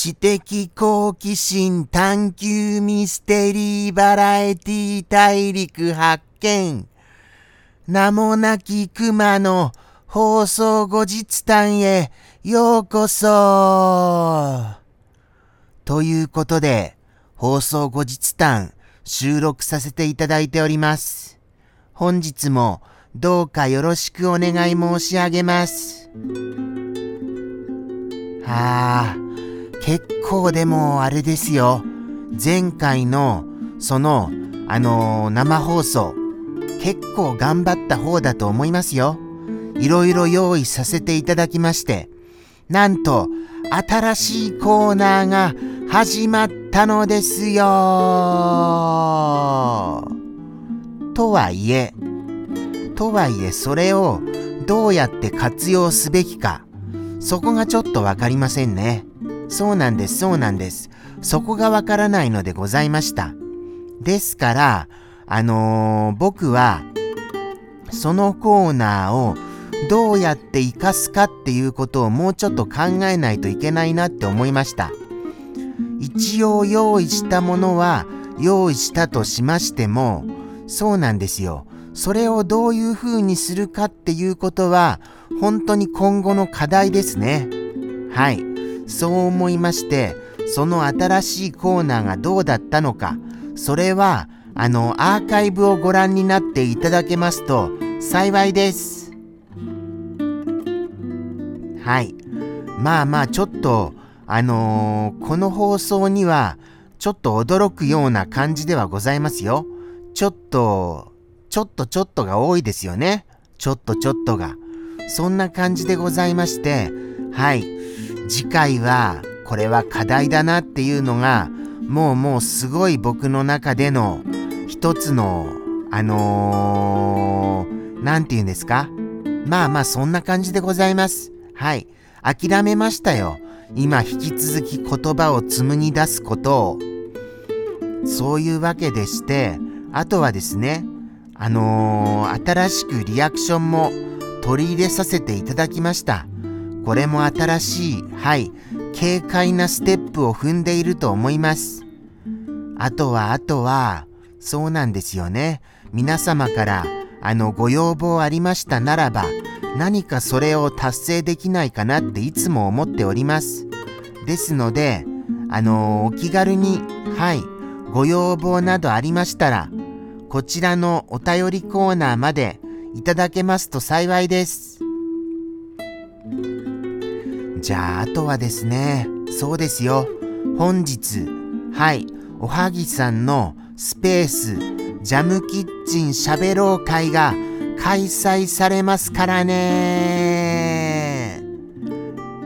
知的好奇心探求ミステリーバラエティ大陸発見。名もなき熊の放送後日談へようこそということで、放送後日談収録させていただいております。本日もどうかよろしくお願い申し上げます。はあ、結構でもあれですよ。前回のその、あのー、生放送、結構頑張った方だと思いますよ。いろいろ用意させていただきまして、なんと、新しいコーナーが始まったのですよとはいえ、とはいえそれをどうやって活用すべきか、そこがちょっとわかりませんね。そうなんです、そうなんです。そこがわからないのでございました。ですから、あのー、僕は、そのコーナーをどうやって活かすかっていうことをもうちょっと考えないといけないなって思いました。一応用意したものは用意したとしましても、そうなんですよ。それをどういう風にするかっていうことは、本当に今後の課題ですね。はい。そう思いまして、その新しいコーナーがどうだったのか、それは、あの、アーカイブをご覧になっていただけますと幸いです。はい。まあまあ、ちょっと、あのー、この放送には、ちょっと驚くような感じではございますよ。ちょっと、ちょっとちょっとが多いですよね。ちょっとちょっとが。そんな感じでございまして、はい。次回は、これは課題だなっていうのが、もうもうすごい僕の中での一つの、あのー、て言うんですか？まあまあそんな感じでございます。はい。諦めましたよ。今引き続き言葉を紡ぎ出すことを。そういうわけでして、あとはですね、あのー、新しくリアクションも取り入れさせていただきました。これも新しい、はい、軽快なステップを踏んでいると思います。あとは、あとは、そうなんですよね。皆様から、あの、ご要望ありましたならば、何かそれを達成できないかなっていつも思っております。ですので、あのお気軽に、はい、ご要望などありましたら、こちらのお便りコーナーまでいただけますと幸いです。じゃあ、あとはですね、そうですよ。本日、はい、おはぎさんのスペース、ジャムキッチンしゃべろう会が開催されますからね。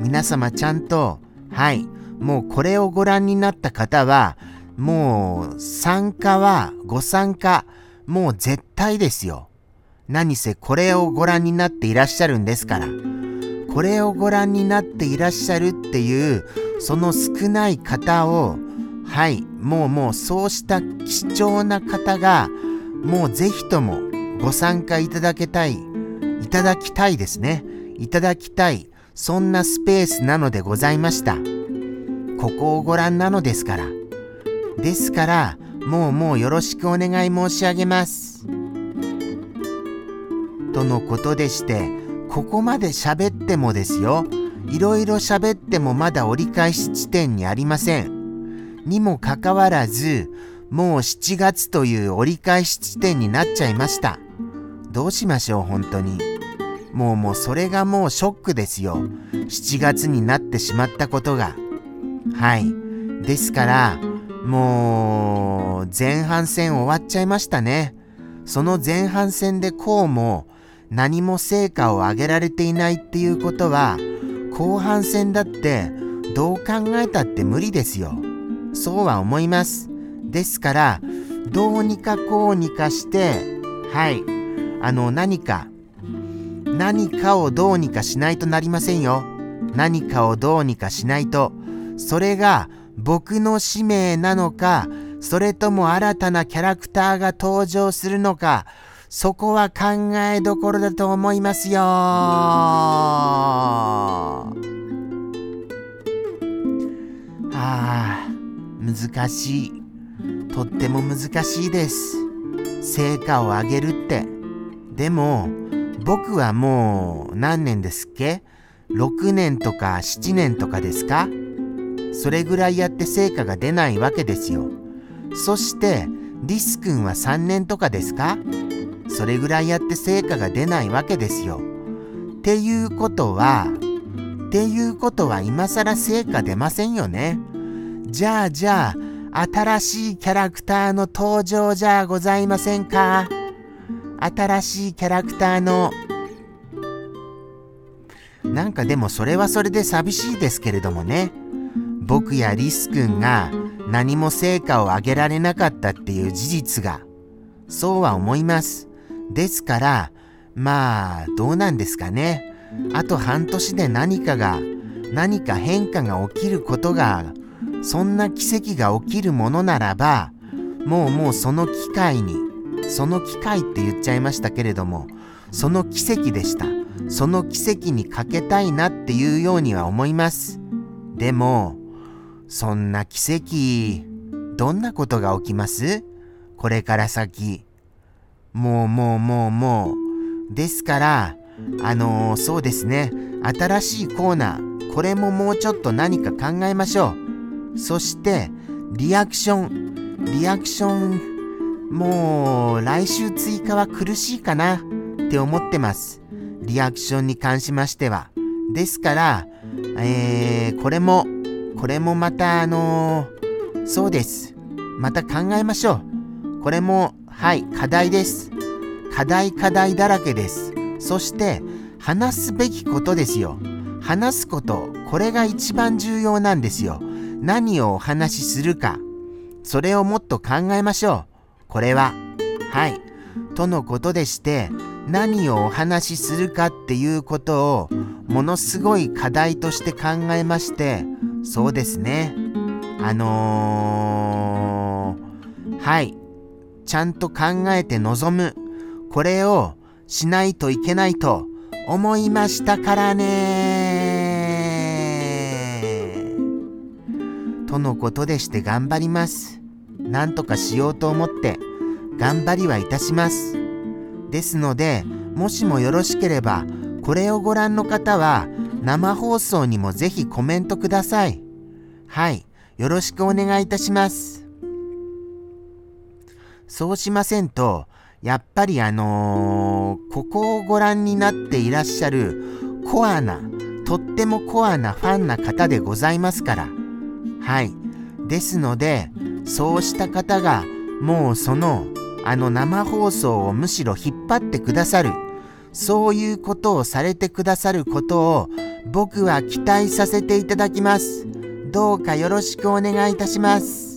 皆様ちゃんと、はい、もうこれをご覧になった方は、もう参加はご参加もう絶対ですよ。何せこれをご覧になっていらっしゃるんですから。これをご覧になっていらっしゃるっていうその少ない方をはいもうもうそうした貴重な方がもうぜひともご参加いただけたいいただきたいですね。いただきたいそんなスペースなのでございました。ここをご覧なのですから。ですから、もうもうよろしくお願い申し上げます。とのことでして、ここまで喋ってもですよ、いろいろ喋ってもまだ折り返し地点にありません。にもかかわらず、もう7月という折り返し地点になっちゃいました。どうしましょう、本当に。もうもうそれがもうショックですよ。7月になってしまったことが。はい。ですから、もう、前半戦終わっちゃいましたね。その前半戦でこうも何も成果を上げられていないっていうことは、後半戦だってどう考えたって無理ですよ。そうは思います。ですから、どうにかこうにかして、はい、あの何か、何かをどうにかしないとなりませんよ。何かをどうにかしないと。それが僕の使命なのか、それとも新たなキャラクターが登場するのか、そこは考えどころだと思いますよああ、難しい。とっても難しいです。成果を上げるって。でも、僕はもう何年ですっけ ?6 年とか7年とかですか？それぐらいやって成果が出ないわけですよ。そして、リス君は3年とかですか？それぐらいやって成果が出ないわけですよ。っていうことは、っていうことは今更成果出ませんよね。じゃあじゃあ、新しいキャラクターの登場じゃございませんか？新しいキャラクターのなんかでもそれはそれで寂しいですけれどもね僕やリス君が何も成果を上げられなかったっていう事実がそうは思いますですからまあどうなんですかね。あと半年で何かが何か変化が起きることがそんな奇跡が起きるものならばもうもうその機会にその機会って言っちゃいましたけれどもその奇跡でした。その奇跡にかけたいなっていうようには思います。でもそんな奇跡どんなことが起きます？これから先。もうもうもうもう。ですからあのー、そうですね。新しいコーナー。これももうちょっと何か考えましょう。そしてリアクション。リアクションもう来週追加は苦しいかな。って思ってます。リアクションに関しましては。ですからえー、これもこれもまたあのー、そうです。また考えましょう。これもはい課題です。課題課題だらけです。そして話すべきことですよ。話すことこれが一番重要なんですよ。何をお話しするか。それをもっと考えましょう。これははい。とのことでして何をお話しするかっていうことをものすごい課題として考えましてそうですね。あのー、はい。ちゃんと考えて臨むこれをしないといけないと思いましたからねとのことでして頑張ります。なんとかしようと思って頑張りはいたします。ですので、もしもよろしければ、これをご覧の方は生放送にもぜひコメントください。はい、よろしくお願いいたします。そうしませんと、やっぱりあのー、ここをご覧になっていらっしゃるコアな、とってもコアなファンな方でございますから。はい。ですので、そうした方が、もうその、あの生放送をむしろ引っ張ってくださる。そういうことをされてくださることを、僕は期待させていただきます。どうかよろしくお願いいたします。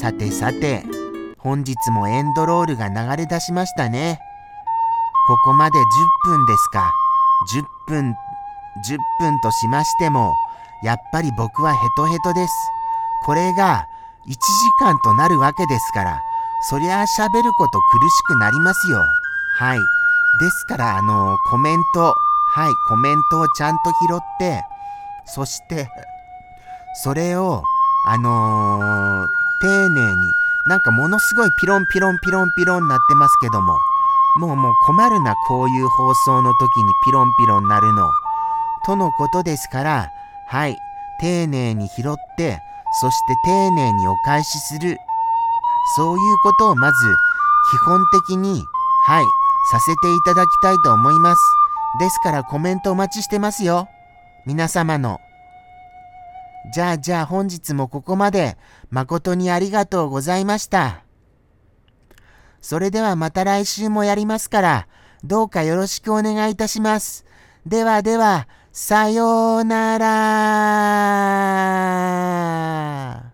さてさて、本日もエンドロールが流れ出しましたね。ここまで10分ですか。10分、10分としましても、やっぱり僕はヘトヘトです。これが1時間となるわけですから、そりゃあ喋ること苦しくなりますよ。はい。ですから、あのコメント、はい、コメントをちゃんと拾って、そして、それを、あのー丁寧に、なんかものすごいピロンピロンピロンピロンなってますけども、もうもう困るな、こういう放送の時にピロンピロンなるの。とのことですから、はい、丁寧に拾って、そして丁寧にお返しする。そういうことをまず、基本的に、はい、させていただきたいと思います。ですからコメントお待ちしてますよ。皆様の。じゃあじゃあ本日もここまで誠にありがとうございました。それではまた来週もやりますから、どうかよろしくお願いいたします。ではでは、さようなら